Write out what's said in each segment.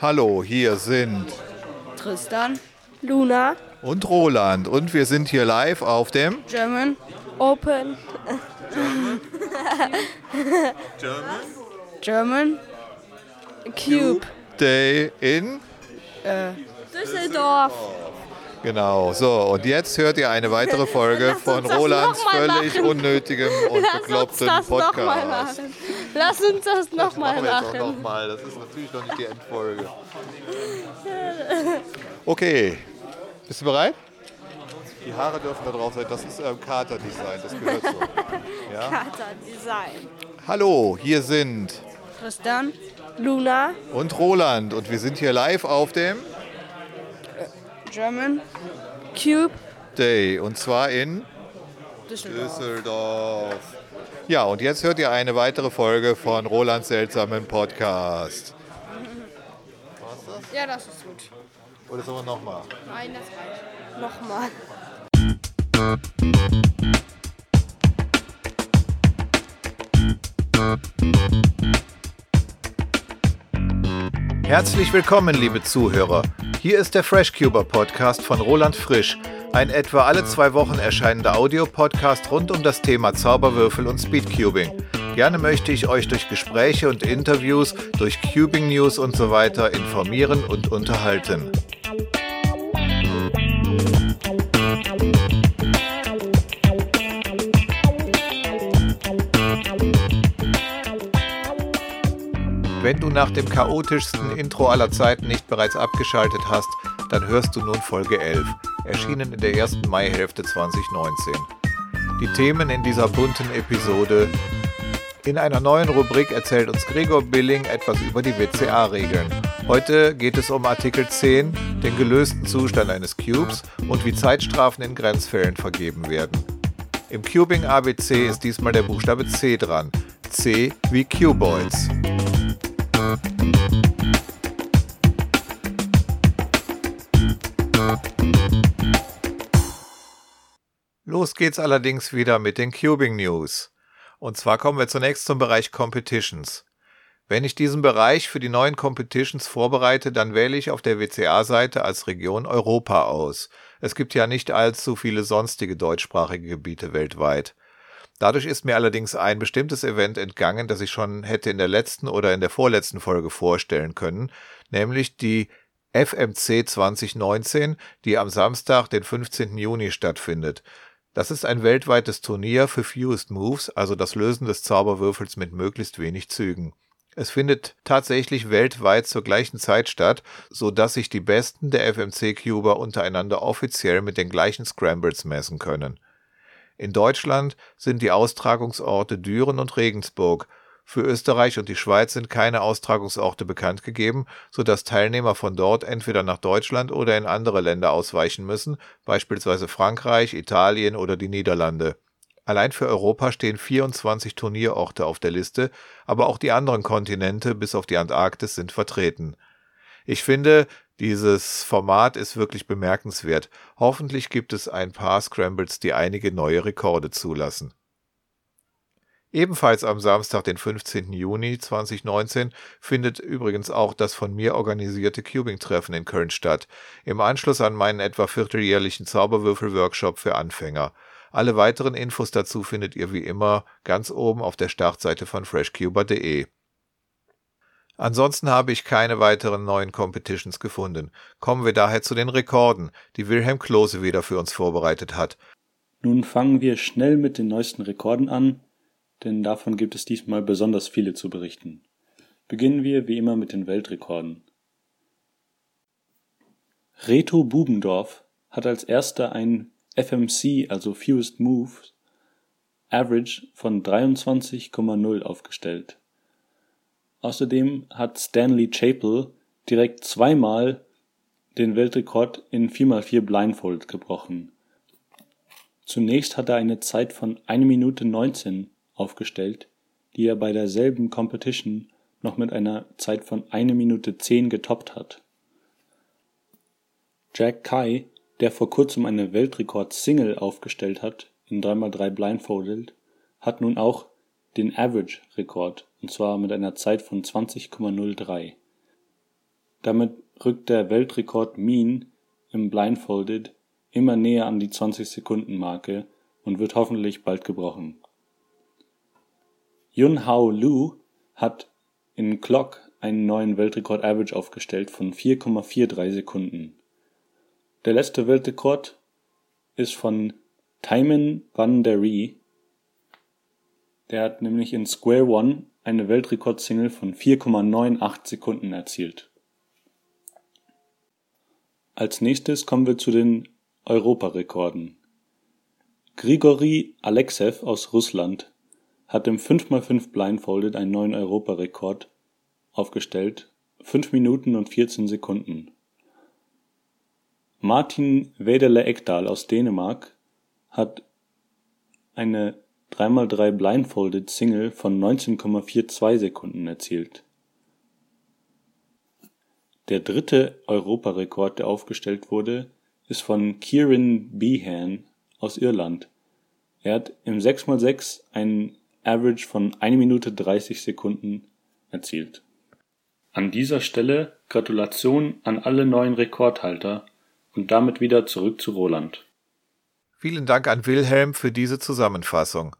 Hallo, hier sind Tristan, Luna, und Roland und wir sind hier live auf dem German, Open, German, Cube, Day in. Düsseldorf. Genau, so und jetzt hört ihr eine weitere Folge von Rolands völlig machen. unnötigem und Lass uns bekloppten Podcast. Lass uns das Das nochmal machen machen. nochmal. Das ist natürlich noch nicht die Endfolge. Okay, bist du bereit? Die Haare dürfen da drauf sein. Das ist ähm, Kater-Design, das gehört so. Kater Design. Hallo, hier sind Tristan, Luna, und Roland und wir sind hier live auf dem German, Cube, Day und zwar in Düsseldorf. Düsseldorf. Ja, und jetzt hört ihr eine weitere Folge von Rolands seltsamen Podcast. Ja, das ist gut. Oder sollen wir nochmal? Nein, das reicht. nochmal. Herzlich willkommen, liebe Zuhörer. Hier ist der FreshCuber Podcast von Roland Frisch, ein etwa alle zwei Wochen erscheinender Audiopodcast rund um das Thema Zauberwürfel und Speedcubing. Gerne möchte ich euch durch Gespräche und Interviews, durch Cubing News und so weiter informieren und unterhalten. Wenn du nach dem chaotischsten Intro aller Zeiten nicht bereits abgeschaltet hast, dann hörst du nun Folge 11, erschienen in der ersten Maihälfte 2019. Die Themen in dieser bunten Episode. In einer neuen Rubrik erzählt uns Gregor Billing etwas über die WCA-Regeln. Heute geht es um Artikel 10, den gelösten Zustand eines Cubes und wie Zeitstrafen in Grenzfällen vergeben werden. Im Cubing ABC ist diesmal der Buchstabe C dran. C wie Cuboids. Los geht's allerdings wieder mit den Cubing News. Und zwar kommen wir zunächst zum Bereich Competitions. Wenn ich diesen Bereich für die neuen Competitions vorbereite, dann wähle ich auf der WCA-Seite als Region Europa aus. Es gibt ja nicht allzu viele sonstige deutschsprachige Gebiete weltweit. Dadurch ist mir allerdings ein bestimmtes Event entgangen, das ich schon hätte in der letzten oder in der vorletzten Folge vorstellen können, nämlich die FMC 2019, die am Samstag, den 15. Juni stattfindet. Das ist ein weltweites Turnier für Fewest Moves, also das Lösen des Zauberwürfels mit möglichst wenig Zügen. Es findet tatsächlich weltweit zur gleichen Zeit statt, so dass sich die Besten der FMC-Cuber untereinander offiziell mit den gleichen Scrambles messen können. In Deutschland sind die Austragungsorte Düren und Regensburg. Für Österreich und die Schweiz sind keine Austragungsorte bekannt gegeben, so dass Teilnehmer von dort entweder nach Deutschland oder in andere Länder ausweichen müssen, beispielsweise Frankreich, Italien oder die Niederlande. Allein für Europa stehen 24 Turnierorte auf der Liste, aber auch die anderen Kontinente bis auf die Antarktis sind vertreten. Ich finde, dieses Format ist wirklich bemerkenswert. Hoffentlich gibt es ein paar Scrambles, die einige neue Rekorde zulassen. Ebenfalls am Samstag, den 15. Juni 2019, findet übrigens auch das von mir organisierte Cubing-Treffen in Köln statt, im Anschluss an meinen etwa vierteljährlichen Zauberwürfel-Workshop für Anfänger. Alle weiteren Infos dazu findet ihr wie immer ganz oben auf der Startseite von freshcuber.de. Ansonsten habe ich keine weiteren neuen Competitions gefunden. Kommen wir daher zu den Rekorden, die Wilhelm Klose wieder für uns vorbereitet hat. Nun fangen wir schnell mit den neuesten Rekorden an, denn davon gibt es diesmal besonders viele zu berichten. Beginnen wir wie immer mit den Weltrekorden. Reto Bubendorf hat als erster ein FMC, also Fewest Moves, Average von 23,0 aufgestellt. Außerdem hat Stanley Chapel direkt zweimal den Weltrekord in 4x4 Blindfold gebrochen. Zunächst hat er eine Zeit von 1 Minute 19 aufgestellt, die er bei derselben Competition noch mit einer Zeit von 1 Minute 10 getoppt hat. Jack Kai, der vor kurzem eine Weltrekord-Single aufgestellt hat, in 3x3 Blindfolded, hat nun auch den Average-Rekord, und zwar mit einer Zeit von 20,03. Damit rückt der Weltrekord Mean im Blindfolded immer näher an die 20-Sekunden-Marke und wird hoffentlich bald gebrochen. Yun Hao Lu hat in Clock einen neuen Weltrekord Average aufgestellt von 4,43 Sekunden. Der letzte Weltrekord ist von Taimen van der Rie. Der hat nämlich in Square One eine Weltrekordsingle von 4,98 Sekunden erzielt. Als nächstes kommen wir zu den Europarekorden. Grigori Alexev aus Russland hat im 5x5 Blindfolded einen neuen Europarekord aufgestellt, 5 Minuten und 14 Sekunden. Martin Wedele Ekdal aus Dänemark hat eine 3x3 Blindfolded Single von 19,42 Sekunden erzielt. Der dritte Europarekord, der aufgestellt wurde, ist von Kieran Behan aus Irland. Er hat im 6x6 einen Average von 1 Minute 30 Sekunden erzielt. An dieser Stelle Gratulation an alle neuen Rekordhalter und damit wieder zurück zu Roland. Vielen Dank an Wilhelm für diese Zusammenfassung.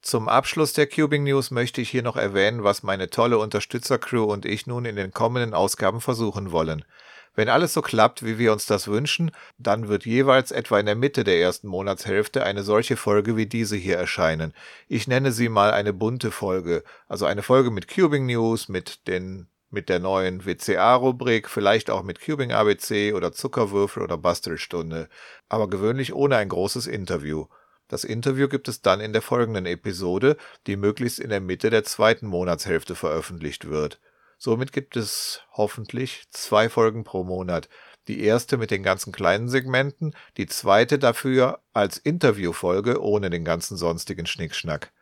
Zum Abschluss der Cubing News möchte ich hier noch erwähnen, was meine tolle Unterstützercrew und ich nun in den kommenden Ausgaben versuchen wollen. Wenn alles so klappt, wie wir uns das wünschen, dann wird jeweils etwa in der Mitte der ersten Monatshälfte eine solche Folge wie diese hier erscheinen. Ich nenne sie mal eine bunte Folge, also eine Folge mit Cubing News, mit den mit der neuen WCA-Rubrik, vielleicht auch mit Cubing ABC oder Zuckerwürfel oder Bastelstunde, aber gewöhnlich ohne ein großes Interview. Das Interview gibt es dann in der folgenden Episode, die möglichst in der Mitte der zweiten Monatshälfte veröffentlicht wird. Somit gibt es hoffentlich zwei Folgen pro Monat. Die erste mit den ganzen kleinen Segmenten, die zweite dafür als Interviewfolge ohne den ganzen sonstigen Schnickschnack.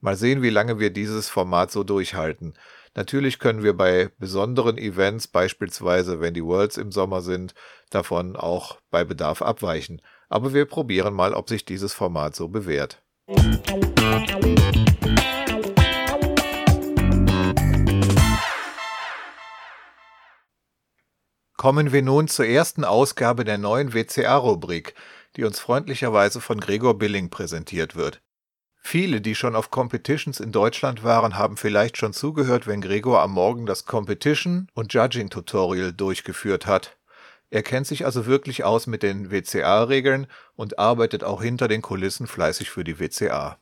Mal sehen, wie lange wir dieses Format so durchhalten. Natürlich können wir bei besonderen Events, beispielsweise wenn die Worlds im Sommer sind, davon auch bei Bedarf abweichen. Aber wir probieren mal, ob sich dieses Format so bewährt. Kommen wir nun zur ersten Ausgabe der neuen WCA-Rubrik, die uns freundlicherweise von Gregor Billing präsentiert wird. Viele, die schon auf Competitions in Deutschland waren, haben vielleicht schon zugehört, wenn Gregor am Morgen das Competition und Judging Tutorial durchgeführt hat. Er kennt sich also wirklich aus mit den WCA-Regeln und arbeitet auch hinter den Kulissen fleißig für die WCA.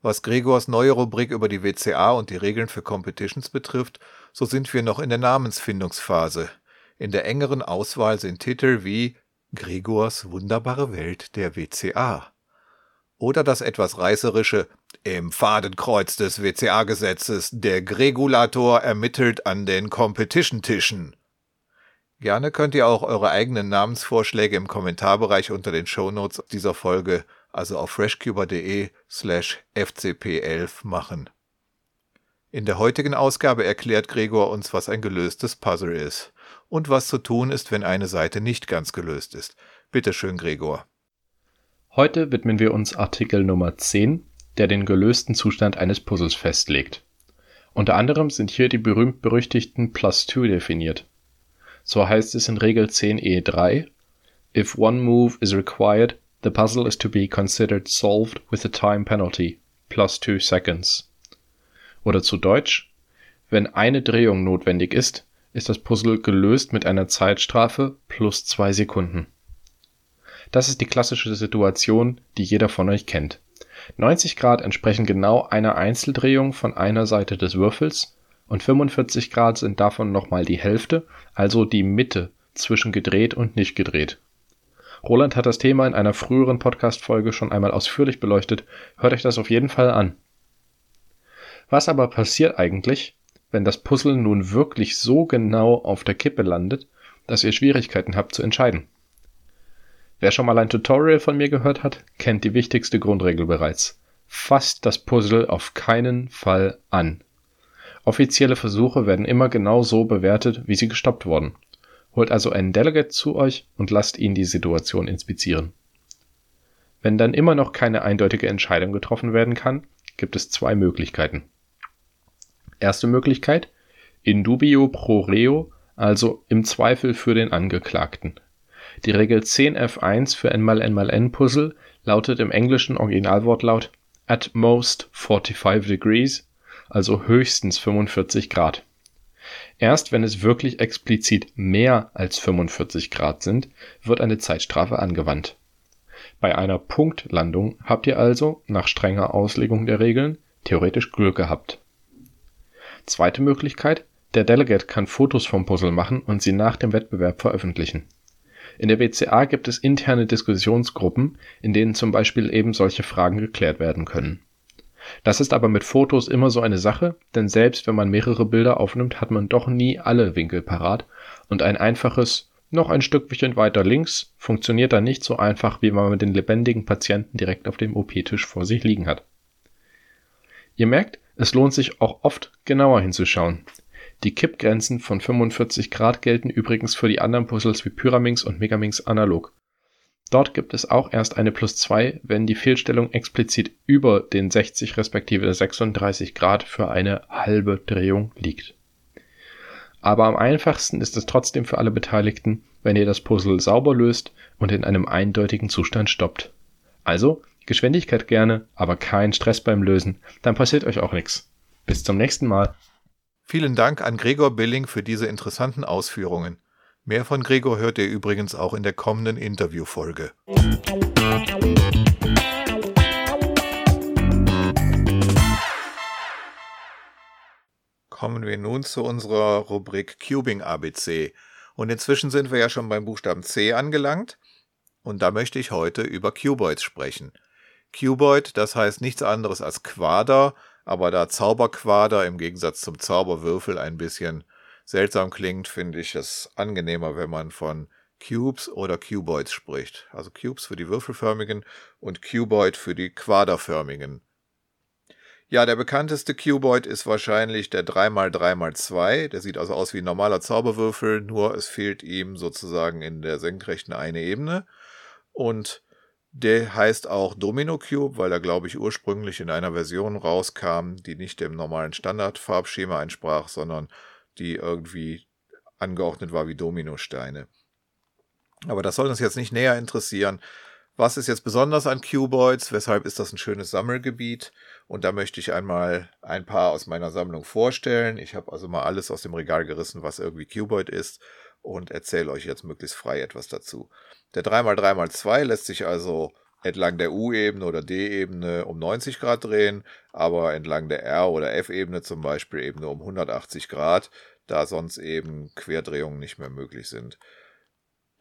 Was Gregors neue Rubrik über die WCA und die Regeln für Competitions betrifft, so sind wir noch in der Namensfindungsphase. In der engeren Auswahl sind Titel wie Gregors wunderbare Welt der WCA oder das etwas reißerische Im Fadenkreuz des WCA-Gesetzes der Gregulator ermittelt an den Competition-Tischen. Gerne könnt ihr auch eure eigenen Namensvorschläge im Kommentarbereich unter den Shownotes dieser Folge, also auf freshcuber.de slash fcp11 machen. In der heutigen Ausgabe erklärt Gregor uns, was ein gelöstes Puzzle ist und was zu tun ist, wenn eine Seite nicht ganz gelöst ist. Bitte schön, Gregor. Heute widmen wir uns Artikel Nummer 10, der den gelösten Zustand eines Puzzles festlegt. Unter anderem sind hier die berühmt-berüchtigten Plus 2 definiert. So heißt es in Regel 10e3 If one move is required, the puzzle is to be considered solved with a time penalty plus 2 seconds. Oder zu Deutsch Wenn eine Drehung notwendig ist, ist das Puzzle gelöst mit einer Zeitstrafe plus zwei Sekunden. Das ist die klassische Situation, die jeder von euch kennt. 90 Grad entsprechen genau einer Einzeldrehung von einer Seite des Würfels und 45 Grad sind davon nochmal die Hälfte, also die Mitte zwischen gedreht und nicht gedreht. Roland hat das Thema in einer früheren Podcast-Folge schon einmal ausführlich beleuchtet, hört euch das auf jeden Fall an. Was aber passiert eigentlich, wenn das Puzzle nun wirklich so genau auf der Kippe landet, dass ihr Schwierigkeiten habt zu entscheiden. Wer schon mal ein Tutorial von mir gehört hat, kennt die wichtigste Grundregel bereits. Fasst das Puzzle auf keinen Fall an. Offizielle Versuche werden immer genau so bewertet, wie sie gestoppt wurden. Holt also einen Delegate zu euch und lasst ihn die Situation inspizieren. Wenn dann immer noch keine eindeutige Entscheidung getroffen werden kann, gibt es zwei Möglichkeiten. Erste Möglichkeit, in dubio pro reo also im Zweifel für den Angeklagten. Die Regel 10f1 für n mal n mal n Puzzle lautet im englischen Originalwortlaut at most 45 degrees, also höchstens 45 Grad. Erst wenn es wirklich explizit mehr als 45 Grad sind, wird eine Zeitstrafe angewandt. Bei einer Punktlandung habt ihr also, nach strenger Auslegung der Regeln, theoretisch Glück gehabt. Zweite Möglichkeit, der Delegate kann Fotos vom Puzzle machen und sie nach dem Wettbewerb veröffentlichen. In der WCA gibt es interne Diskussionsgruppen, in denen zum Beispiel eben solche Fragen geklärt werden können. Das ist aber mit Fotos immer so eine Sache, denn selbst wenn man mehrere Bilder aufnimmt, hat man doch nie alle Winkel parat und ein einfaches noch ein Stückchen weiter links funktioniert dann nicht so einfach, wie wenn man den lebendigen Patienten direkt auf dem OP-Tisch vor sich liegen hat. Ihr merkt, es lohnt sich auch oft genauer hinzuschauen. Die Kippgrenzen von 45 Grad gelten übrigens für die anderen Puzzles wie Pyraminx und Megaminx analog. Dort gibt es auch erst eine plus 2, wenn die Fehlstellung explizit über den 60 respektive 36 Grad für eine halbe Drehung liegt. Aber am einfachsten ist es trotzdem für alle Beteiligten, wenn ihr das Puzzle sauber löst und in einem eindeutigen Zustand stoppt. Also Geschwindigkeit gerne, aber kein Stress beim Lösen, dann passiert euch auch nichts. Bis zum nächsten Mal. Vielen Dank an Gregor Billing für diese interessanten Ausführungen. Mehr von Gregor hört ihr übrigens auch in der kommenden Interviewfolge. Kommen wir nun zu unserer Rubrik Cubing ABC. Und inzwischen sind wir ja schon beim Buchstaben C angelangt. Und da möchte ich heute über Cuboids sprechen. Cuboid, das heißt nichts anderes als Quader, aber da Zauberquader im Gegensatz zum Zauberwürfel ein bisschen seltsam klingt, finde ich es angenehmer, wenn man von Cubes oder Cuboids spricht. Also Cubes für die würfelförmigen und Cuboid für die quaderförmigen. Ja, der bekannteste Cuboid ist wahrscheinlich der 3x3x2. Der sieht also aus wie ein normaler Zauberwürfel, nur es fehlt ihm sozusagen in der senkrechten eine Ebene. Und der heißt auch Domino Cube, weil er, glaube ich, ursprünglich in einer Version rauskam, die nicht dem normalen Standardfarbschema entsprach, sondern die irgendwie angeordnet war wie Dominosteine. Aber das soll uns jetzt nicht näher interessieren. Was ist jetzt besonders an Cuboids? Weshalb ist das ein schönes Sammelgebiet? Und da möchte ich einmal ein paar aus meiner Sammlung vorstellen. Ich habe also mal alles aus dem Regal gerissen, was irgendwie Cuboid ist und erzähle euch jetzt möglichst frei etwas dazu. Der 3x3x2 lässt sich also entlang der U-Ebene oder D-Ebene um 90 Grad drehen, aber entlang der R- oder F-Ebene zum Beispiel eben nur um 180 Grad, da sonst eben Querdrehungen nicht mehr möglich sind.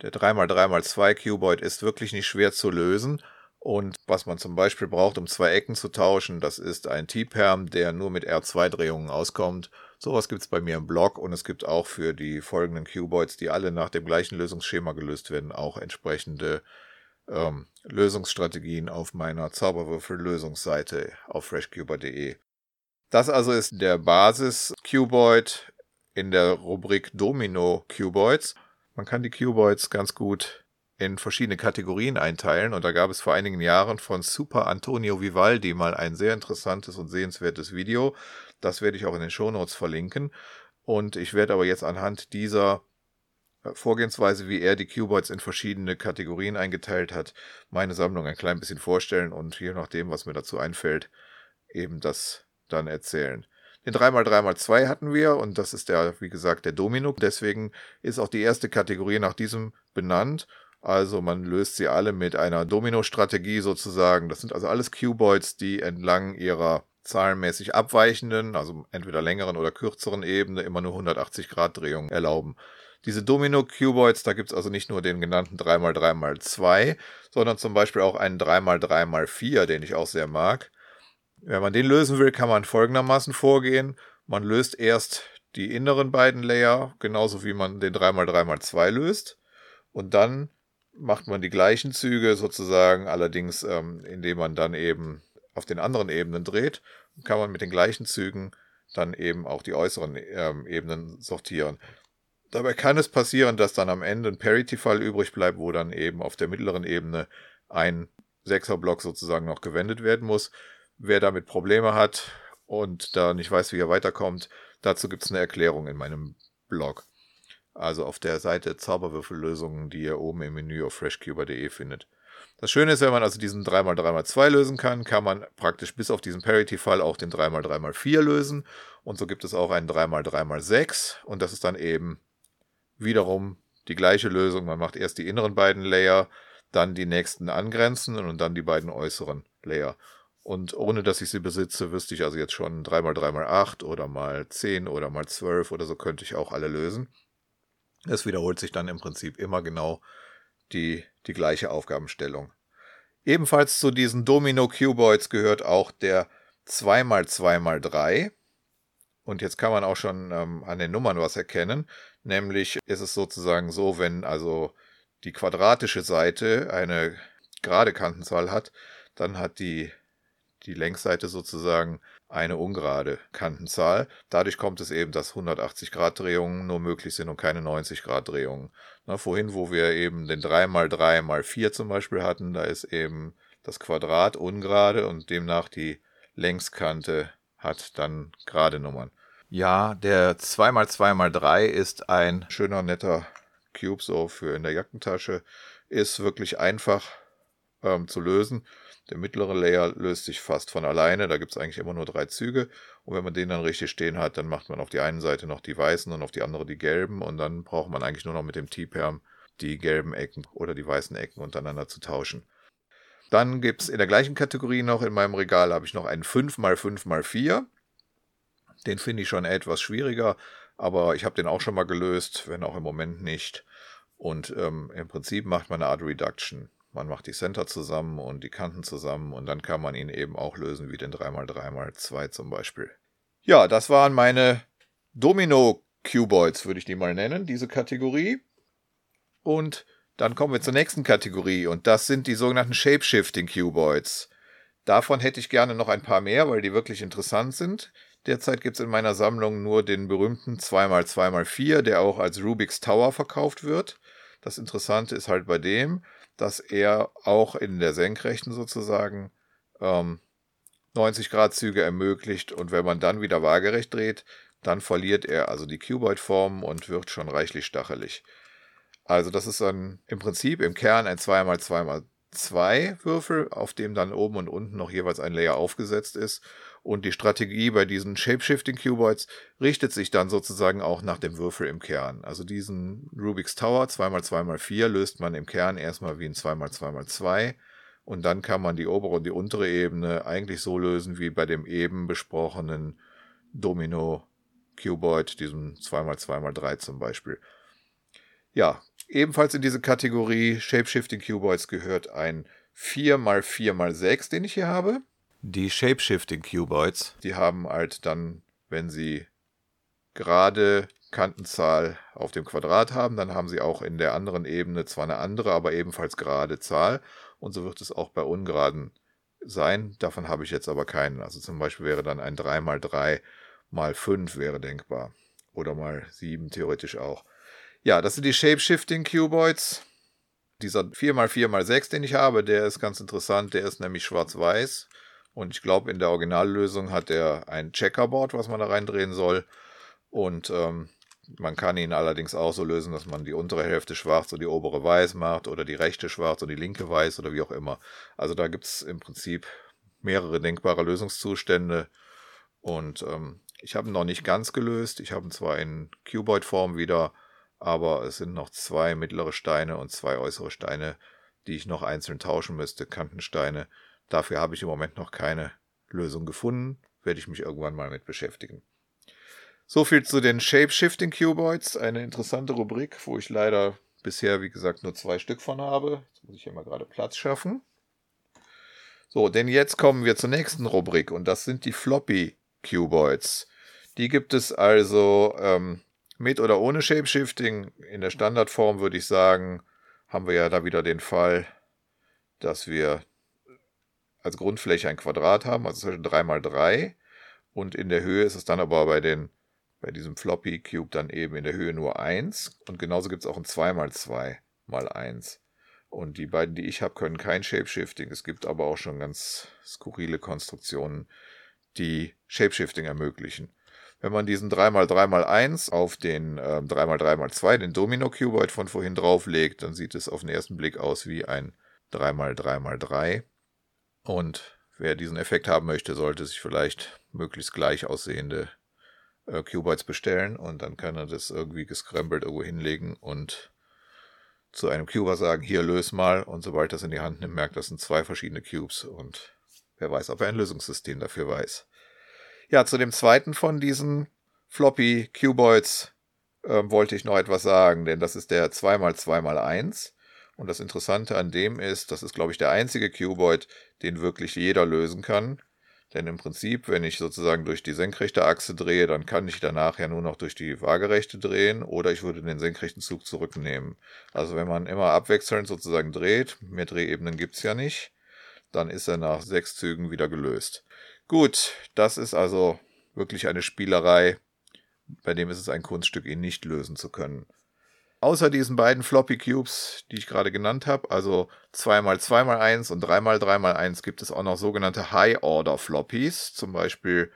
Der 3x3x2 Cuboid ist wirklich nicht schwer zu lösen und was man zum Beispiel braucht, um zwei Ecken zu tauschen, das ist ein T-Perm, der nur mit R2-Drehungen auskommt. Sowas gibt es bei mir im Blog und es gibt auch für die folgenden Cuboids, die alle nach dem gleichen Lösungsschema gelöst werden, auch entsprechende ähm, Lösungsstrategien auf meiner Zauberwürfel-Lösungsseite auf freshcuber.de. Das also ist der Basis-Cuboid in der Rubrik Domino Cuboids. Man kann die Cuboids ganz gut in verschiedene Kategorien einteilen und da gab es vor einigen Jahren von Super Antonio Vivaldi mal ein sehr interessantes und sehenswertes Video. Das werde ich auch in den Shownotes verlinken und ich werde aber jetzt anhand dieser äh, Vorgehensweise, wie er die Cuboids in verschiedene Kategorien eingeteilt hat, meine Sammlung ein klein bisschen vorstellen und je nachdem, was mir dazu einfällt, eben das dann erzählen. Den 3x3x2 hatten wir und das ist der, wie gesagt, der Domino. Deswegen ist auch die erste Kategorie nach diesem benannt also man löst sie alle mit einer Domino-Strategie sozusagen. Das sind also alles Cuboids, die entlang ihrer zahlenmäßig abweichenden, also entweder längeren oder kürzeren Ebene immer nur 180 Grad Drehung erlauben. Diese Domino-Cuboids, da gibt es also nicht nur den genannten 3x3x2, sondern zum Beispiel auch einen 3x3x4, den ich auch sehr mag. Wenn man den lösen will, kann man folgendermaßen vorgehen. Man löst erst die inneren beiden Layer, genauso wie man den 3x3x2 löst. Und dann macht man die gleichen Züge sozusagen, allerdings ähm, indem man dann eben auf den anderen Ebenen dreht, kann man mit den gleichen Zügen dann eben auch die äußeren ähm, Ebenen sortieren. Dabei kann es passieren, dass dann am Ende ein Parity-Fall übrig bleibt, wo dann eben auf der mittleren Ebene ein Sechser-Block sozusagen noch gewendet werden muss. Wer damit Probleme hat und da nicht weiß, wie er weiterkommt, dazu gibt es eine Erklärung in meinem Blog. Also auf der Seite Zauberwürfellösungen, die ihr oben im Menü auf freshcuber.de findet. Das Schöne ist, wenn man also diesen 3x3x2 lösen kann, kann man praktisch bis auf diesen Parity-Fall auch den 3x3x4 lösen. Und so gibt es auch einen 3x3x6 und das ist dann eben wiederum die gleiche Lösung. Man macht erst die inneren beiden Layer, dann die nächsten angrenzenden und dann die beiden äußeren Layer. Und ohne dass ich sie besitze, wüsste ich also jetzt schon 3x3x8 oder mal 10 oder mal 12 oder so könnte ich auch alle lösen. Es wiederholt sich dann im Prinzip immer genau die, die gleiche Aufgabenstellung. Ebenfalls zu diesen Domino Cuboids gehört auch der 2x2x3. Und jetzt kann man auch schon ähm, an den Nummern was erkennen. Nämlich ist es sozusagen so, wenn also die quadratische Seite eine gerade Kantenzahl hat, dann hat die die Längsseite sozusagen eine ungerade Kantenzahl. Dadurch kommt es eben, dass 180 Grad Drehungen nur möglich sind und keine 90 Grad Drehungen. Na, vorhin, wo wir eben den 3x3 mal 4 zum Beispiel hatten, da ist eben das Quadrat ungerade und demnach die Längskante hat dann gerade Nummern. Ja, der 2x2x3 ist ein schöner, netter Cube so für in der Jackentasche. Ist wirklich einfach ähm, zu lösen. Der mittlere Layer löst sich fast von alleine. Da gibt es eigentlich immer nur drei Züge. Und wenn man den dann richtig stehen hat, dann macht man auf die einen Seite noch die weißen und auf die andere die gelben. Und dann braucht man eigentlich nur noch mit dem T-Perm die gelben Ecken oder die weißen Ecken untereinander zu tauschen. Dann gibt es in der gleichen Kategorie noch in meinem Regal habe ich noch einen 5x5x4. Den finde ich schon etwas schwieriger, aber ich habe den auch schon mal gelöst, wenn auch im Moment nicht. Und ähm, im Prinzip macht man eine Art Reduction. Man macht die Center zusammen und die Kanten zusammen und dann kann man ihn eben auch lösen wie den 3x3x2 zum Beispiel. Ja, das waren meine Domino-Cuboids, würde ich die mal nennen, diese Kategorie. Und dann kommen wir zur nächsten Kategorie und das sind die sogenannten Shapeshifting-Cuboids. Davon hätte ich gerne noch ein paar mehr, weil die wirklich interessant sind. Derzeit gibt es in meiner Sammlung nur den berühmten 2x2x4, der auch als Rubik's Tower verkauft wird. Das Interessante ist halt bei dem, dass er auch in der Senkrechten sozusagen ähm, 90 Grad Züge ermöglicht und wenn man dann wieder waagerecht dreht, dann verliert er also die Cuboid-Form und wird schon reichlich stachelig. Also das ist dann im Prinzip im Kern ein 2x2x2 Würfel, auf dem dann oben und unten noch jeweils ein Layer aufgesetzt ist und die Strategie bei diesen Shapeshifting Cuboids richtet sich dann sozusagen auch nach dem Würfel im Kern. Also diesen Rubik's Tower 2x2x4 löst man im Kern erstmal wie ein 2x2x2 und dann kann man die obere und die untere Ebene eigentlich so lösen wie bei dem eben besprochenen Domino Cuboid, diesem 2x2x3 zum Beispiel. Ja, ebenfalls in diese Kategorie Shapeshifting Cuboids gehört ein 4x4x6, den ich hier habe. Die Shapeshifting Cuboids, die haben halt dann, wenn sie gerade Kantenzahl auf dem Quadrat haben, dann haben sie auch in der anderen Ebene zwar eine andere, aber ebenfalls gerade Zahl. Und so wird es auch bei ungeraden sein. Davon habe ich jetzt aber keinen. Also zum Beispiel wäre dann ein 3 mal 3 mal 5 wäre denkbar. Oder mal 7 theoretisch auch. Ja, das sind die Shapeshifting Cuboids. Dieser 4x4x6, den ich habe, der ist ganz interessant. Der ist nämlich schwarz-weiß. Und ich glaube, in der Originallösung hat er ein Checkerboard, was man da reindrehen soll. Und ähm, man kann ihn allerdings auch so lösen, dass man die untere Hälfte schwarz und die obere weiß macht oder die rechte schwarz und die linke weiß oder wie auch immer. Also da gibt es im Prinzip mehrere denkbare Lösungszustände. Und ähm, ich habe ihn noch nicht ganz gelöst. Ich habe ihn zwar in Cuboid-Form wieder, aber es sind noch zwei mittlere Steine und zwei äußere Steine, die ich noch einzeln tauschen müsste, Kantensteine. Dafür habe ich im Moment noch keine Lösung gefunden. Werde ich mich irgendwann mal mit beschäftigen. So viel zu den Shape-Shifting Cuboids. Eine interessante Rubrik, wo ich leider bisher, wie gesagt, nur zwei Stück von habe. Jetzt muss ich hier mal gerade Platz schaffen. So, denn jetzt kommen wir zur nächsten Rubrik und das sind die Floppy Cuboids. Die gibt es also ähm, mit oder ohne Shapeshifting. In der Standardform würde ich sagen, haben wir ja da wieder den Fall, dass wir als Grundfläche ein Quadrat haben, also zwischen 3 mal 3 und in der Höhe ist es dann aber bei den bei diesem Floppy Cube dann eben in der Höhe nur 1 und genauso gibt es auch ein 2 mal 2 mal 1. Und die beiden, die ich habe, können kein Shapeshifting. Es gibt aber auch schon ganz skurrile Konstruktionen, die Shapeshifting ermöglichen. Wenn man diesen 3x3x1 auf den äh, 3x3x2, den Domino-Cuboid von vorhin drauflegt, dann sieht es auf den ersten Blick aus wie ein 3x3x3. Und wer diesen Effekt haben möchte, sollte sich vielleicht möglichst gleich aussehende äh, Cuboids bestellen und dann kann er das irgendwie gescrambled irgendwo hinlegen und zu einem Cuber sagen, hier löse mal und sobald es in die Hand nimmt, merkt, das sind zwei verschiedene Cubes und wer weiß, ob er ein Lösungssystem dafür weiß. Ja, zu dem zweiten von diesen Floppy Cuboids äh, wollte ich noch etwas sagen, denn das ist der 2x2x1 und das Interessante an dem ist, das ist glaube ich der einzige Cuboid, den wirklich jeder lösen kann. Denn im Prinzip, wenn ich sozusagen durch die senkrechte Achse drehe, dann kann ich danach ja nur noch durch die waagerechte drehen oder ich würde den senkrechten Zug zurücknehmen. Also wenn man immer abwechselnd sozusagen dreht, mehr Drehebenen gibt's ja nicht, dann ist er nach sechs Zügen wieder gelöst. Gut, das ist also wirklich eine Spielerei, bei dem ist es ein Kunststück, ihn nicht lösen zu können. Außer diesen beiden Floppy Cubes, die ich gerade genannt habe, also 2x2x1 und 3x3x1, gibt es auch noch sogenannte High-Order Floppies, zum Beispiel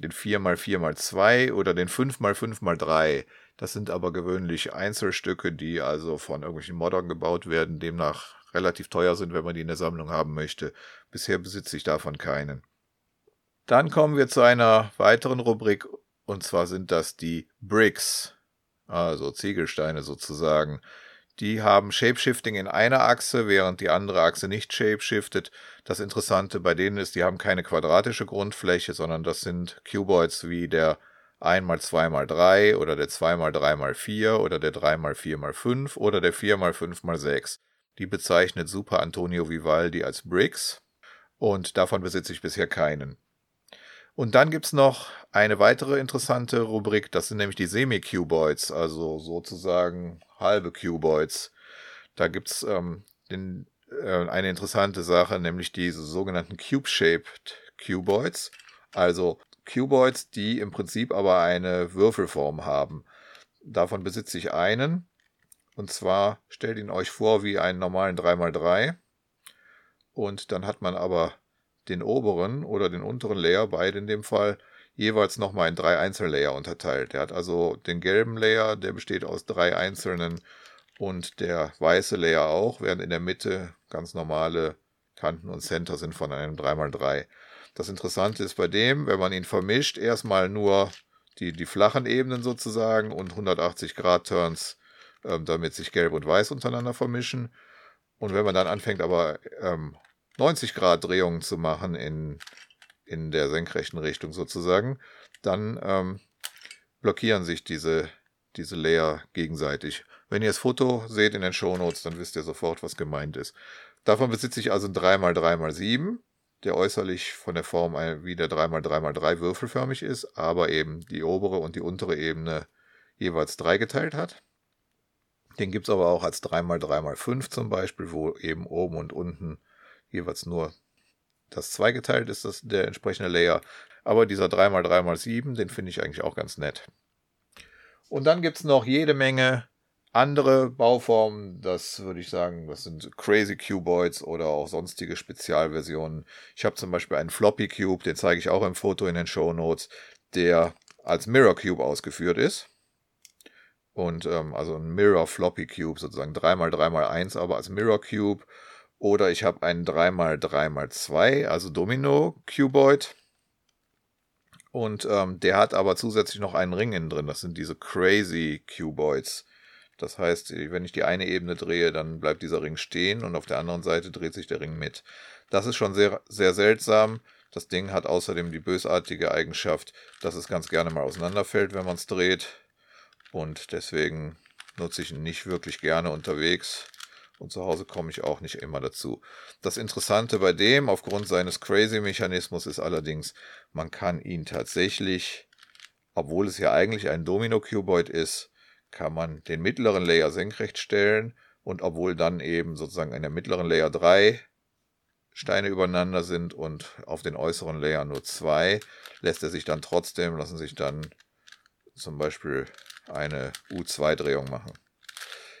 den 4x4x2 oder den 5x5x3. Das sind aber gewöhnlich Einzelstücke, die also von irgendwelchen Moddern gebaut werden, demnach relativ teuer sind, wenn man die in der Sammlung haben möchte. Bisher besitze ich davon keinen. Dann kommen wir zu einer weiteren Rubrik, und zwar sind das die Bricks also Ziegelsteine sozusagen, die haben Shapeshifting in einer Achse, während die andere Achse nicht shapeshiftet. Das Interessante bei denen ist, die haben keine quadratische Grundfläche, sondern das sind Cuboids wie der 1x2x3 oder der 2x3x4 oder der 3x4x5 oder der 4x5x6. Die bezeichnet Super Antonio Vivaldi als Bricks und davon besitze ich bisher keinen. Und dann gibt's noch eine weitere interessante Rubrik, das sind nämlich die Semi-Cuboids, also sozusagen halbe Cuboids. Da gibt's ähm, den, äh, eine interessante Sache, nämlich diese sogenannten Cube-Shaped Cuboids. Also Cuboids, die im Prinzip aber eine Würfelform haben. Davon besitze ich einen. Und zwar stellt ihn euch vor wie einen normalen 3x3. Und dann hat man aber den oberen oder den unteren Layer, beide in dem Fall, jeweils nochmal in drei Einzellayer unterteilt. Der hat also den gelben Layer, der besteht aus drei einzelnen und der weiße Layer auch, während in der Mitte ganz normale Kanten und Center sind von einem 3x3. Das Interessante ist bei dem, wenn man ihn vermischt, erstmal nur die, die flachen Ebenen sozusagen und 180 Grad Turns, ähm, damit sich gelb und weiß untereinander vermischen. Und wenn man dann anfängt aber ähm, 90 Grad Drehungen zu machen in, in der senkrechten Richtung sozusagen, dann ähm, blockieren sich diese, diese Layer gegenseitig. Wenn ihr das Foto seht in den Shownotes, dann wisst ihr sofort, was gemeint ist. Davon besitze ich also ein 3x3x7, der äußerlich von der Form wie der 3x3x3 würfelförmig ist, aber eben die obere und die untere Ebene jeweils dreigeteilt hat. Den gibt's aber auch als 3x3x5 zum Beispiel, wo eben oben und unten jeweils nur das zweigeteilt ist, das der entsprechende Layer. Aber dieser 3x3x7, den finde ich eigentlich auch ganz nett. Und dann gibt es noch jede Menge andere Bauformen, das würde ich sagen, das sind Crazy Cuboids oder auch sonstige Spezialversionen. Ich habe zum Beispiel einen Floppy Cube, den zeige ich auch im Foto in den Show Notes, der als Mirror Cube ausgeführt ist. Und ähm, also ein Mirror Floppy Cube, sozusagen 3x3x1, aber als Mirror Cube oder ich habe einen 3x3x2, also Domino Cuboid. Und ähm, der hat aber zusätzlich noch einen Ring innen drin. Das sind diese Crazy Cuboids. Das heißt, wenn ich die eine Ebene drehe, dann bleibt dieser Ring stehen und auf der anderen Seite dreht sich der Ring mit. Das ist schon sehr, sehr seltsam. Das Ding hat außerdem die bösartige Eigenschaft, dass es ganz gerne mal auseinanderfällt, wenn man es dreht. Und deswegen nutze ich ihn nicht wirklich gerne unterwegs und zu Hause komme ich auch nicht immer dazu. Das Interessante bei dem, aufgrund seines Crazy-Mechanismus, ist allerdings, man kann ihn tatsächlich, obwohl es ja eigentlich ein Domino-Cuboid ist, kann man den mittleren Layer senkrecht stellen und obwohl dann eben sozusagen in der mittleren Layer drei Steine übereinander sind und auf den äußeren Layer nur zwei, lässt er sich dann trotzdem, lassen sich dann zum Beispiel eine U2-Drehung machen.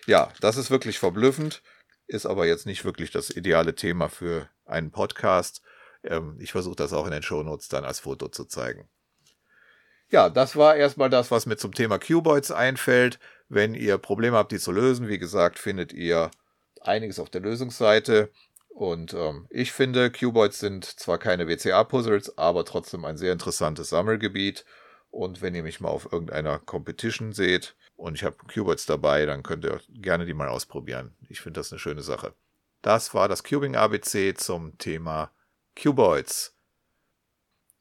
Ja, das ist wirklich verblüffend, ist aber jetzt nicht wirklich das ideale Thema für einen Podcast. Ähm, ich versuche das auch in den Shownotes dann als Foto zu zeigen. Ja, das war erstmal das, was mir zum Thema Cuboids einfällt. Wenn ihr Probleme habt, die zu lösen, wie gesagt, findet ihr einiges auf der Lösungsseite. Und ähm, ich finde, Cuboids sind zwar keine WCA-Puzzles, aber trotzdem ein sehr interessantes Sammelgebiet. Und wenn ihr mich mal auf irgendeiner Competition seht und ich habe Cuboids dabei, dann könnt ihr gerne die mal ausprobieren. Ich finde das eine schöne Sache. Das war das Cubing ABC zum Thema Cuboids.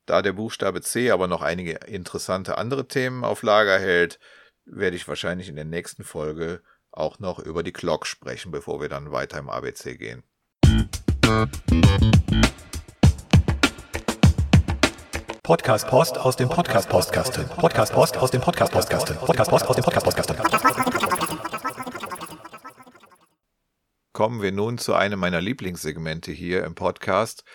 Da der Buchstabe C aber noch einige interessante andere Themen auf Lager hält, werde ich wahrscheinlich in der nächsten Folge auch noch über die Clock sprechen, bevor wir dann weiter im ABC gehen. Podcast Post aus dem Podcast Postkasten. Podcast Post aus dem Podcast Postkasten. Podcast Post aus dem Podcast Postkasten. Kommen wir nun zu einem meiner Lieblingssegmente hier im Podcast,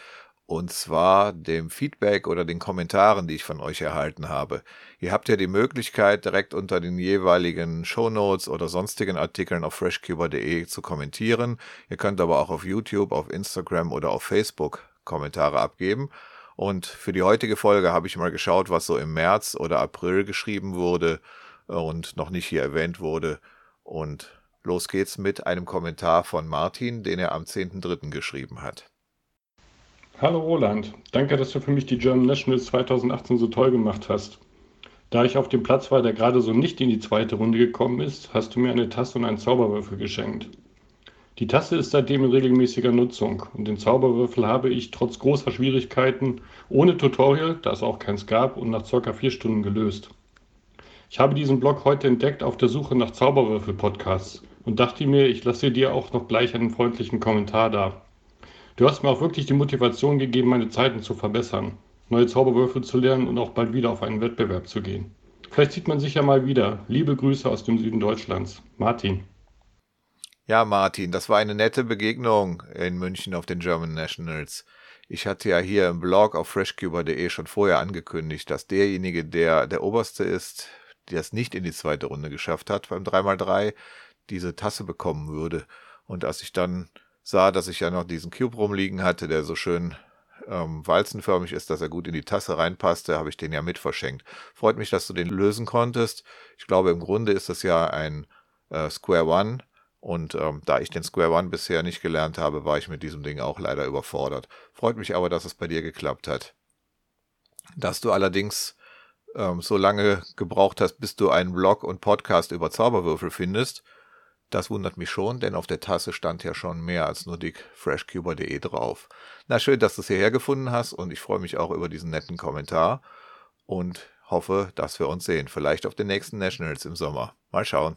und zwar dem Feedback oder den Kommentaren, die ich von euch erhalten habe. Ihr habt ja die Möglichkeit, direkt unter den jeweiligen Shownotes oder sonstigen Artikeln auf freshcuber.de zu kommentieren. Ihr könnt aber auch auf YouTube, auf Instagram oder auf Facebook Kommentare abgeben. Und für die heutige Folge habe ich mal geschaut, was so im März oder April geschrieben wurde und noch nicht hier erwähnt wurde. Und los geht's mit einem Kommentar von Martin, den er am 10.3. geschrieben hat. Hallo Roland, danke, dass du für mich die German Nationals 2018 so toll gemacht hast. Da ich auf dem Platz war, der gerade so nicht in die zweite Runde gekommen ist, hast du mir eine Tasse und einen Zauberwürfel geschenkt. Die Tasse ist seitdem in regelmäßiger Nutzung und den Zauberwürfel habe ich trotz großer Schwierigkeiten ohne Tutorial, da es auch keins gab, und nach ca. vier Stunden gelöst. Ich habe diesen Blog heute entdeckt auf der Suche nach Zauberwürfel-Podcasts und dachte mir, ich lasse dir auch noch gleich einen freundlichen Kommentar da. Du hast mir auch wirklich die Motivation gegeben, meine Zeiten zu verbessern, neue Zauberwürfel zu lernen und auch bald wieder auf einen Wettbewerb zu gehen. Vielleicht sieht man sich ja mal wieder. Liebe Grüße aus dem Süden Deutschlands. Martin. Ja, Martin, das war eine nette Begegnung in München auf den German Nationals. Ich hatte ja hier im Blog auf freshcuber.de schon vorher angekündigt, dass derjenige, der der Oberste ist, der es nicht in die zweite Runde geschafft hat beim 3x3, diese Tasse bekommen würde. Und als ich dann sah, dass ich ja noch diesen Cube rumliegen hatte, der so schön ähm, walzenförmig ist, dass er gut in die Tasse reinpasste, habe ich den ja mit verschenkt. Freut mich, dass du den lösen konntest. Ich glaube, im Grunde ist das ja ein äh, Square One. Und ähm, da ich den Square One bisher nicht gelernt habe, war ich mit diesem Ding auch leider überfordert. Freut mich aber, dass es bei dir geklappt hat. Dass du allerdings ähm, so lange gebraucht hast, bis du einen Blog und Podcast über Zauberwürfel findest, das wundert mich schon, denn auf der Tasse stand ja schon mehr als nur dick freshcuber.de drauf. Na schön, dass du es hierher gefunden hast und ich freue mich auch über diesen netten Kommentar und hoffe, dass wir uns sehen. Vielleicht auf den nächsten Nationals im Sommer. Mal schauen.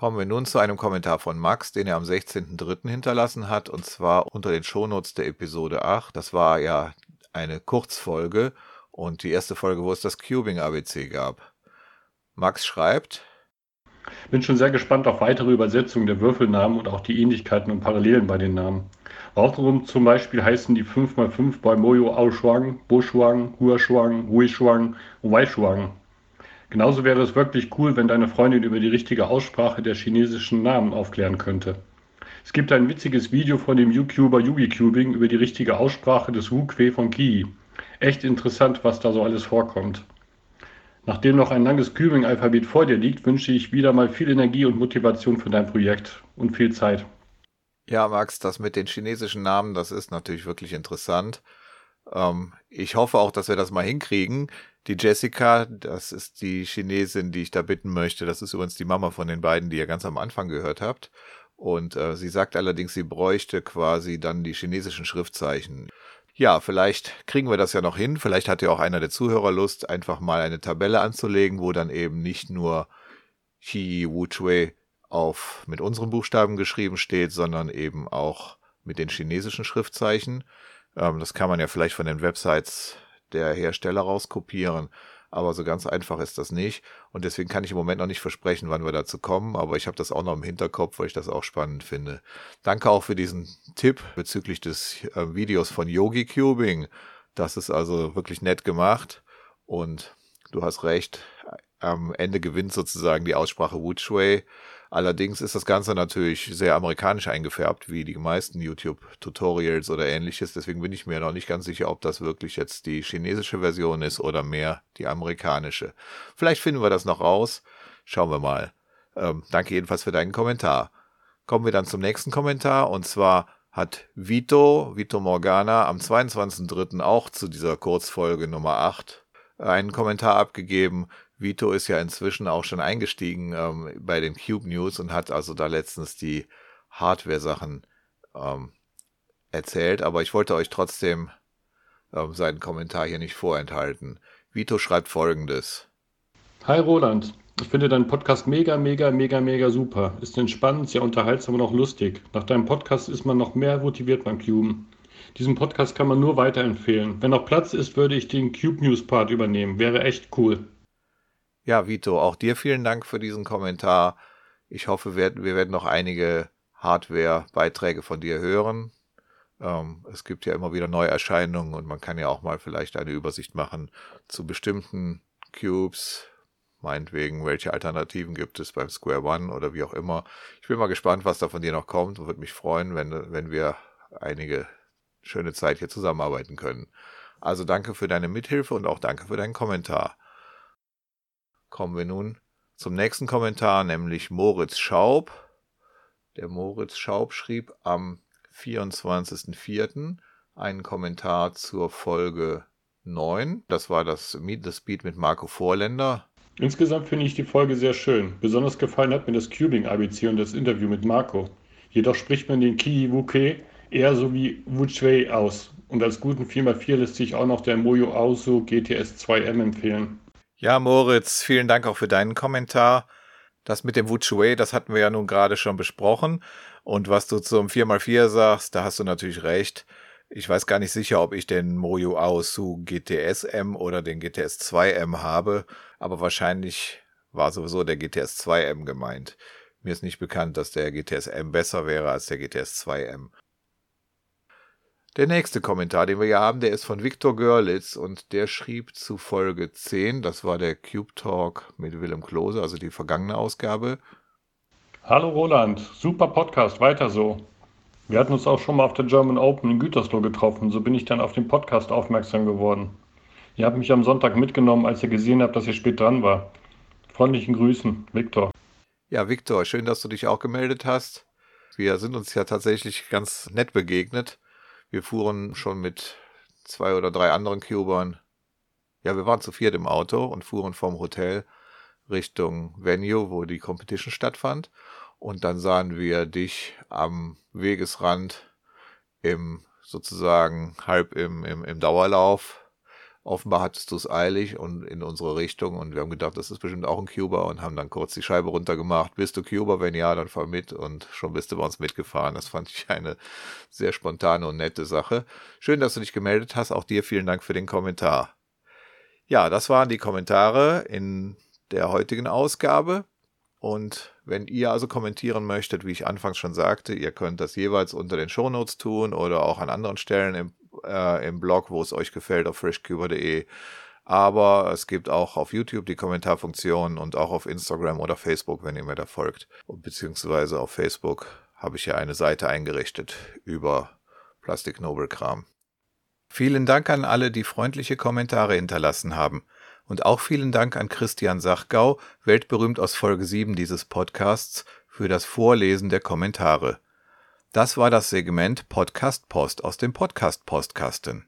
Kommen wir nun zu einem Kommentar von Max, den er am 16.03. hinterlassen hat, und zwar unter den Shownotes der Episode 8. Das war ja eine Kurzfolge und die erste Folge, wo es das Cubing ABC gab. Max schreibt, bin schon sehr gespannt auf weitere Übersetzungen der Würfelnamen und auch die Ähnlichkeiten und Parallelen bei den Namen. Warum zum Beispiel heißen die 5x5 bei Moyo Aoshuang, Boshuang, Huashuang, Huishuang und Waishuang. Genauso wäre es wirklich cool, wenn deine Freundin über die richtige Aussprache der chinesischen Namen aufklären könnte. Es gibt ein witziges Video von dem YouTuber Yugi Cubing über die richtige Aussprache des Wu Kwe von Ki. Echt interessant, was da so alles vorkommt. Nachdem noch ein langes Cubing-Alphabet vor dir liegt, wünsche ich wieder mal viel Energie und Motivation für dein Projekt und viel Zeit. Ja, Max, das mit den chinesischen Namen, das ist natürlich wirklich interessant. Ähm, ich hoffe auch, dass wir das mal hinkriegen. Die Jessica, das ist die Chinesin, die ich da bitten möchte. Das ist übrigens die Mama von den beiden, die ihr ganz am Anfang gehört habt. Und äh, sie sagt allerdings, sie bräuchte quasi dann die chinesischen Schriftzeichen. Ja, vielleicht kriegen wir das ja noch hin. Vielleicht hat ja auch einer der Zuhörer Lust, einfach mal eine Tabelle anzulegen, wo dann eben nicht nur Chi Wu Chui auf mit unseren Buchstaben geschrieben steht, sondern eben auch mit den chinesischen Schriftzeichen. Ähm, das kann man ja vielleicht von den Websites der Hersteller rauskopieren. Aber so ganz einfach ist das nicht. Und deswegen kann ich im Moment noch nicht versprechen, wann wir dazu kommen. Aber ich habe das auch noch im Hinterkopf, weil ich das auch spannend finde. Danke auch für diesen Tipp bezüglich des äh, Videos von Yogi Cubing. Das ist also wirklich nett gemacht. Und du hast recht. Am Ende gewinnt sozusagen die Aussprache Wu Shui. Allerdings ist das Ganze natürlich sehr amerikanisch eingefärbt, wie die meisten YouTube-Tutorials oder ähnliches. Deswegen bin ich mir noch nicht ganz sicher, ob das wirklich jetzt die chinesische Version ist oder mehr die amerikanische. Vielleicht finden wir das noch raus. Schauen wir mal. Ähm, danke jedenfalls für deinen Kommentar. Kommen wir dann zum nächsten Kommentar und zwar hat Vito, Vito Morgana, am 22.03. auch zu dieser Kurzfolge Nummer 8 einen Kommentar abgegeben. Vito ist ja inzwischen auch schon eingestiegen ähm, bei den Cube News und hat also da letztens die Hardware-Sachen ähm, erzählt, aber ich wollte euch trotzdem ähm, seinen Kommentar hier nicht vorenthalten. Vito schreibt folgendes. Hi Roland, ich finde deinen Podcast mega, mega, mega, mega super. Ist entspannend, sehr unterhaltsam und auch lustig. Nach deinem Podcast ist man noch mehr motiviert beim Cuben. Diesen Podcast kann man nur weiterempfehlen. Wenn noch Platz ist, würde ich den Cube News Part übernehmen. Wäre echt cool. Ja, Vito, auch dir vielen Dank für diesen Kommentar. Ich hoffe, wir, werden noch einige Hardware-Beiträge von dir hören. Ähm, es gibt ja immer wieder Neuerscheinungen und man kann ja auch mal vielleicht eine Übersicht machen zu bestimmten Cubes. Meinetwegen, welche Alternativen gibt es beim Square One oder wie auch immer. Ich bin mal gespannt, was da von dir noch kommt und würde mich freuen, wenn, wenn wir einige schöne Zeit hier zusammenarbeiten können. Also danke für deine Mithilfe und auch danke für deinen Kommentar. Kommen wir nun zum nächsten Kommentar, nämlich Moritz Schaub. Der Moritz Schaub schrieb am 24.04. einen Kommentar zur Folge 9. Das war das Meet the Speed mit Marco Vorländer. Insgesamt finde ich die Folge sehr schön. Besonders gefallen hat mir das Cubing-ABC und das Interview mit Marco. Jedoch spricht man den Ki Wuke eher so wie Wuchwei aus. Und als guten 4x4 lässt sich auch noch der Moyo Auso GTS 2M empfehlen. Ja, Moritz, vielen Dank auch für deinen Kommentar. Das mit dem Wuchwei, das hatten wir ja nun gerade schon besprochen. Und was du zum 4x4 sagst, da hast du natürlich recht. Ich weiß gar nicht sicher, ob ich den Moyo Aosu GTS M oder den GTS 2M habe, aber wahrscheinlich war sowieso der GTS 2M gemeint. Mir ist nicht bekannt, dass der GTS M besser wäre als der GTS 2M. Der nächste Kommentar, den wir hier haben, der ist von Viktor Görlitz und der schrieb zu Folge 10, das war der Cube Talk mit Willem Klose, also die vergangene Ausgabe. Hallo Roland, super Podcast, weiter so. Wir hatten uns auch schon mal auf der German Open in Gütersloh getroffen, so bin ich dann auf den Podcast aufmerksam geworden. Ihr habt mich am Sonntag mitgenommen, als ihr gesehen habt, dass ihr spät dran war. Freundlichen Grüßen, Viktor. Ja, Viktor, schön, dass du dich auch gemeldet hast. Wir sind uns ja tatsächlich ganz nett begegnet. Wir fuhren schon mit zwei oder drei anderen Cubern. Ja, wir waren zu viert im Auto und fuhren vom Hotel Richtung Venue, wo die Competition stattfand. Und dann sahen wir dich am Wegesrand im sozusagen halb im, im, im Dauerlauf Offenbar hattest du es eilig und in unsere Richtung und wir haben gedacht, das ist bestimmt auch ein Cuba und haben dann kurz die Scheibe runtergemacht. Bist du Cuba? Wenn ja, dann fahr mit und schon bist du bei uns mitgefahren. Das fand ich eine sehr spontane und nette Sache. Schön, dass du dich gemeldet hast. Auch dir vielen Dank für den Kommentar. Ja, das waren die Kommentare in der heutigen Ausgabe. Und wenn ihr also kommentieren möchtet, wie ich anfangs schon sagte, ihr könnt das jeweils unter den Shownotes tun oder auch an anderen Stellen im äh, im Blog, wo es euch gefällt, auf freshcuber.de. Aber es gibt auch auf YouTube die Kommentarfunktion und auch auf Instagram oder Facebook, wenn ihr mir da folgt. Beziehungsweise auf Facebook habe ich ja eine Seite eingerichtet über Plastiknobelkram. Vielen Dank an alle, die freundliche Kommentare hinterlassen haben. Und auch vielen Dank an Christian Sachgau, weltberühmt aus Folge 7 dieses Podcasts, für das Vorlesen der Kommentare. Das war das Segment Podcast Post aus dem Podcast Postkasten.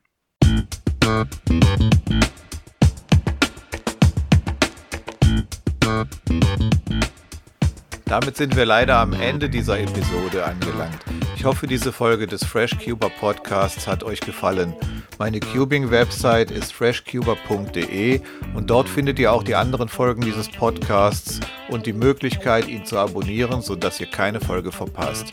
Damit sind wir leider am Ende dieser Episode angelangt. Ich hoffe, diese Folge des FreshCuber Podcasts hat euch gefallen. Meine Cubing-Website ist freshcuber.de und dort findet ihr auch die anderen Folgen dieses Podcasts und die Möglichkeit, ihn zu abonnieren, sodass ihr keine Folge verpasst.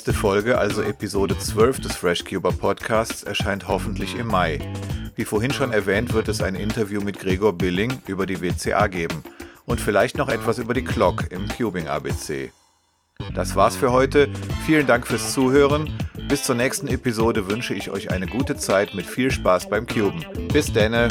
nächste Folge, also Episode 12 des FreshCuber Podcasts, erscheint hoffentlich im Mai. Wie vorhin schon erwähnt, wird es ein Interview mit Gregor Billing über die WCA geben und vielleicht noch etwas über die Clock im Cubing ABC. Das war's für heute. Vielen Dank fürs Zuhören. Bis zur nächsten Episode wünsche ich euch eine gute Zeit mit viel Spaß beim Cuben. Bis denne.